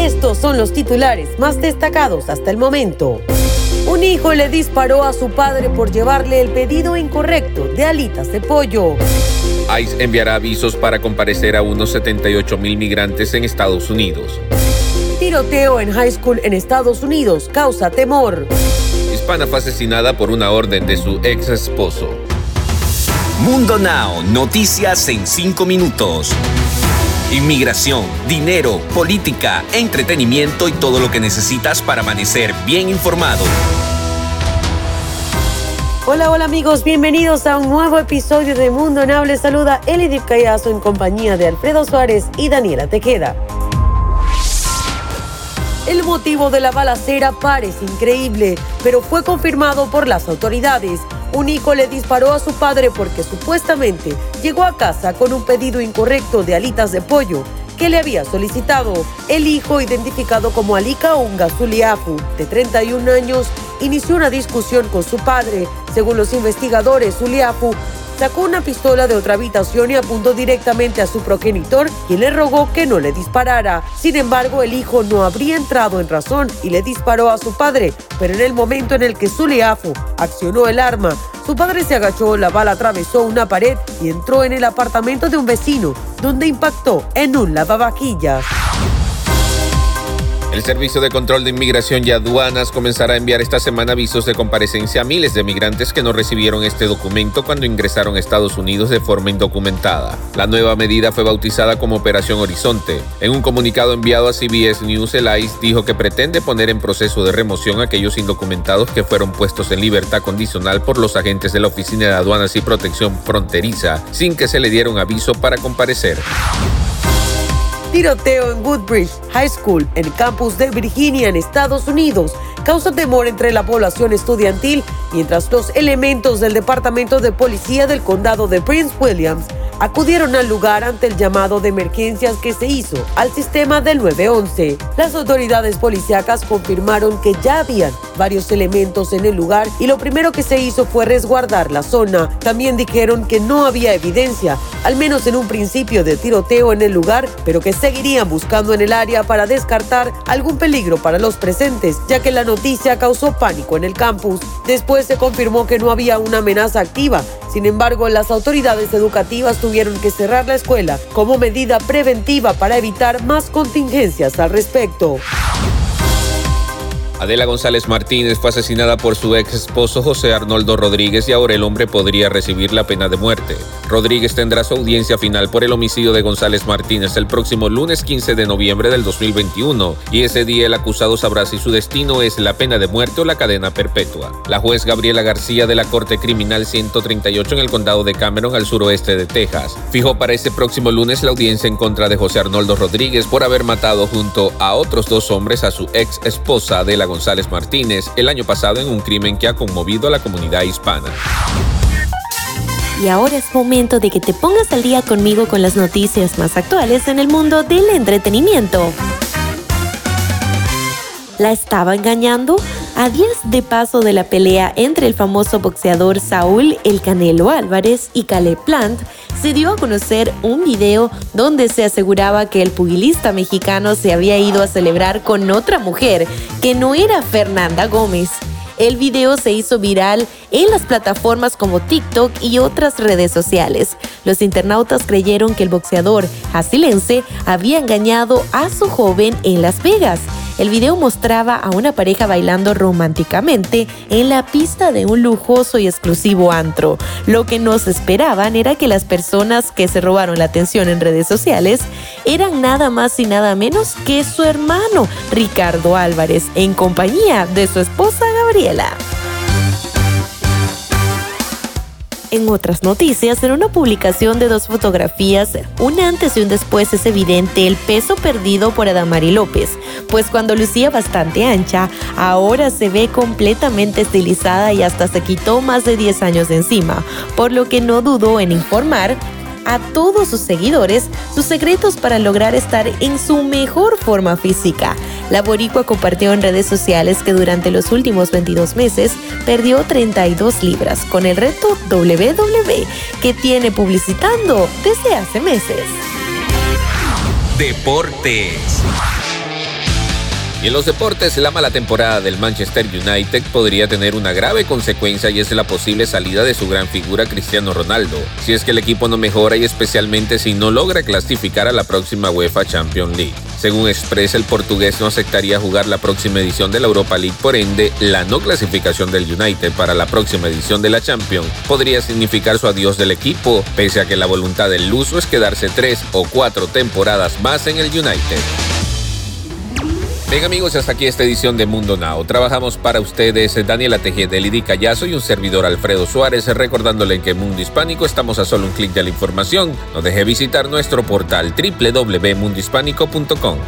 Estos son los titulares más destacados hasta el momento. Un hijo le disparó a su padre por llevarle el pedido incorrecto de alitas de pollo. ICE enviará avisos para comparecer a unos 78 mil migrantes en Estados Unidos. Tiroteo en high school en Estados Unidos causa temor. Hispana fue asesinada por una orden de su ex esposo. Mundo Now, noticias en 5 minutos. Inmigración, dinero, política, entretenimiento y todo lo que necesitas para amanecer bien informado. Hola, hola amigos, bienvenidos a un nuevo episodio de Mundo Now. Les saluda Elidip Callazo en compañía de Alfredo Suárez y Daniela Tejeda. El motivo de la balacera parece increíble, pero fue confirmado por las autoridades. Un hijo le disparó a su padre porque supuestamente llegó a casa con un pedido incorrecto de alitas de pollo que le había solicitado. El hijo, identificado como Alika Unga Zuliafu, de 31 años, inició una discusión con su padre. Según los investigadores, Zuliafu sacó una pistola de otra habitación y apuntó directamente a su progenitor, quien le rogó que no le disparara. Sin embargo, el hijo no habría entrado en razón y le disparó a su padre, pero en el momento en el que Zuliafu accionó el arma, su padre se agachó, la bala atravesó una pared y entró en el apartamento de un vecino, donde impactó en un lavavajillas. El Servicio de Control de Inmigración y Aduanas comenzará a enviar esta semana avisos de comparecencia a miles de migrantes que no recibieron este documento cuando ingresaron a Estados Unidos de forma indocumentada. La nueva medida fue bautizada como Operación Horizonte. En un comunicado enviado a CBS News, el ICE dijo que pretende poner en proceso de remoción a aquellos indocumentados que fueron puestos en libertad condicional por los agentes de la Oficina de Aduanas y Protección Fronteriza sin que se le diera aviso para comparecer. Tiroteo en Woodbridge High School, en el campus de Virginia, en Estados Unidos, causa temor entre la población estudiantil, mientras los elementos del Departamento de Policía del Condado de Prince Williams acudieron al lugar ante el llamado de emergencias que se hizo al sistema del 911. Las autoridades policíacas confirmaron que ya habían varios elementos en el lugar y lo primero que se hizo fue resguardar la zona. También dijeron que no había evidencia, al menos en un principio de tiroteo en el lugar, pero que seguirían buscando en el área para descartar algún peligro para los presentes, ya que la noticia causó pánico en el campus. Después se confirmó que no había una amenaza activa, sin embargo las autoridades educativas tuvieron que cerrar la escuela como medida preventiva para evitar más contingencias al respecto. Adela González Martínez fue asesinada por su ex esposo José Arnoldo Rodríguez y ahora el hombre podría recibir la pena de muerte. Rodríguez tendrá su audiencia final por el homicidio de González Martínez el próximo lunes 15 de noviembre del 2021 y ese día el acusado sabrá si su destino es la pena de muerte o la cadena perpetua. La juez Gabriela García de la Corte Criminal 138 en el condado de Cameron al suroeste de Texas fijó para este próximo lunes la audiencia en contra de José Arnoldo Rodríguez por haber matado junto a otros dos hombres a su ex esposa Adela González Martínez el año pasado en un crimen que ha conmovido a la comunidad hispana. Y ahora es momento de que te pongas al día conmigo con las noticias más actuales en el mundo del entretenimiento. ¿La estaba engañando? A días de paso de la pelea entre el famoso boxeador Saúl El Canelo Álvarez y Caleb Plant, se dio a conocer un video donde se aseguraba que el pugilista mexicano se había ido a celebrar con otra mujer, que no era Fernanda Gómez. El video se hizo viral en las plataformas como TikTok y otras redes sociales. Los internautas creyeron que el boxeador jasilense había engañado a su joven en Las Vegas. El video mostraba a una pareja bailando románticamente en la pista de un lujoso y exclusivo antro. Lo que nos esperaban era que las personas que se robaron la atención en redes sociales eran nada más y nada menos que su hermano Ricardo Álvarez en compañía de su esposa Gabriela. En otras noticias, en una publicación de dos fotografías, un antes y un después es evidente el peso perdido por Adamari López, pues cuando lucía bastante ancha, ahora se ve completamente estilizada y hasta se quitó más de 10 años de encima, por lo que no dudó en informar a todos sus seguidores sus secretos para lograr estar en su mejor forma física. La boricua compartió en redes sociales que durante los últimos 22 meses perdió 32 libras con el reto WW que tiene publicitando desde hace meses. Deportes. Y en los deportes, la mala temporada del Manchester United podría tener una grave consecuencia y es la posible salida de su gran figura Cristiano Ronaldo, si es que el equipo no mejora y especialmente si no logra clasificar a la próxima UEFA Champions League. Según expresa, el portugués no aceptaría jugar la próxima edición de la Europa League, por ende, la no clasificación del United para la próxima edición de la Champions podría significar su adiós del equipo, pese a que la voluntad del luso es quedarse tres o cuatro temporadas más en el United. Bien amigos, hasta aquí esta edición de Mundo Now. Trabajamos para ustedes Daniela Tejeda, Lidy Callazo y un servidor Alfredo Suárez, recordándole que en Mundo Hispánico estamos a solo un clic de la información. No deje visitar nuestro portal www.mundohispánico.com.